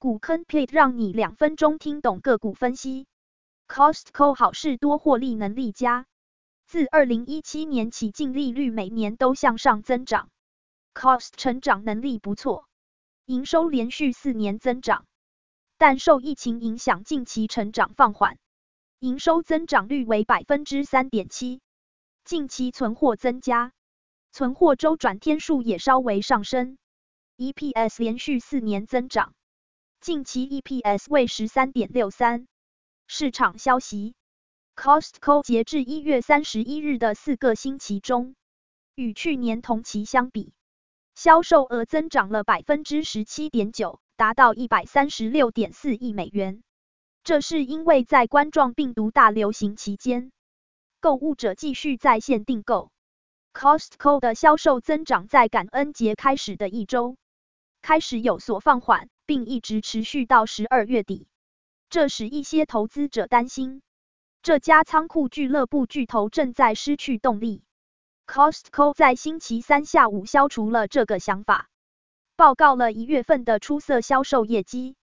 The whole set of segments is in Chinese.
股坑 plate 让你两分钟听懂个股分析。Costco 好事多获利能力佳，自二零一七年起净利率每年都向上增长，Cost 成长能力不错，营收连续四年增长，但受疫情影响，近期成长放缓，营收增长率为百分之三点七，近期存货增加，存货周转天数也稍微上升。EPS 连续四年增长，近期 EPS 为十三点六三。市场消息，Costco 截至一月三十一日的四个星期中，与去年同期相比，销售额增长了百分之十七点九，达到一百三十六点四亿美元。这是因为在冠状病毒大流行期间，购物者继续在线订购。Costco 的销售增长在感恩节开始的一周。开始有所放缓，并一直持续到十二月底，这使一些投资者担心，这家仓库俱乐部巨头正在失去动力。Costco 在星期三下午消除了这个想法，报告了一月份的出色销售业绩。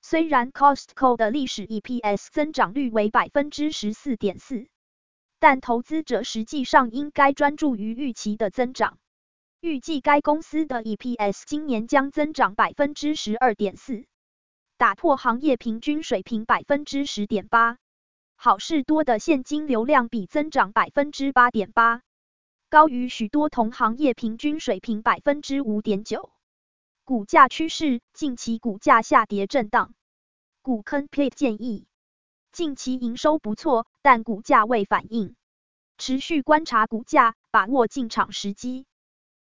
虽然 Costco 的历史 EPS 增长率为百分之十四点四，但投资者实际上应该专注于预期的增长。预计该公司的 EPS 今年将增长百分之十二点四，打破行业平均水平百分之十点八。好事多的现金流量比增长百分之八点八，高于许多同行业平均水平百分之五点九。股价趋势，近期股价下跌震荡。股坑 plate 建议，近期营收不错，但股价未反应，持续观察股价，把握进场时机。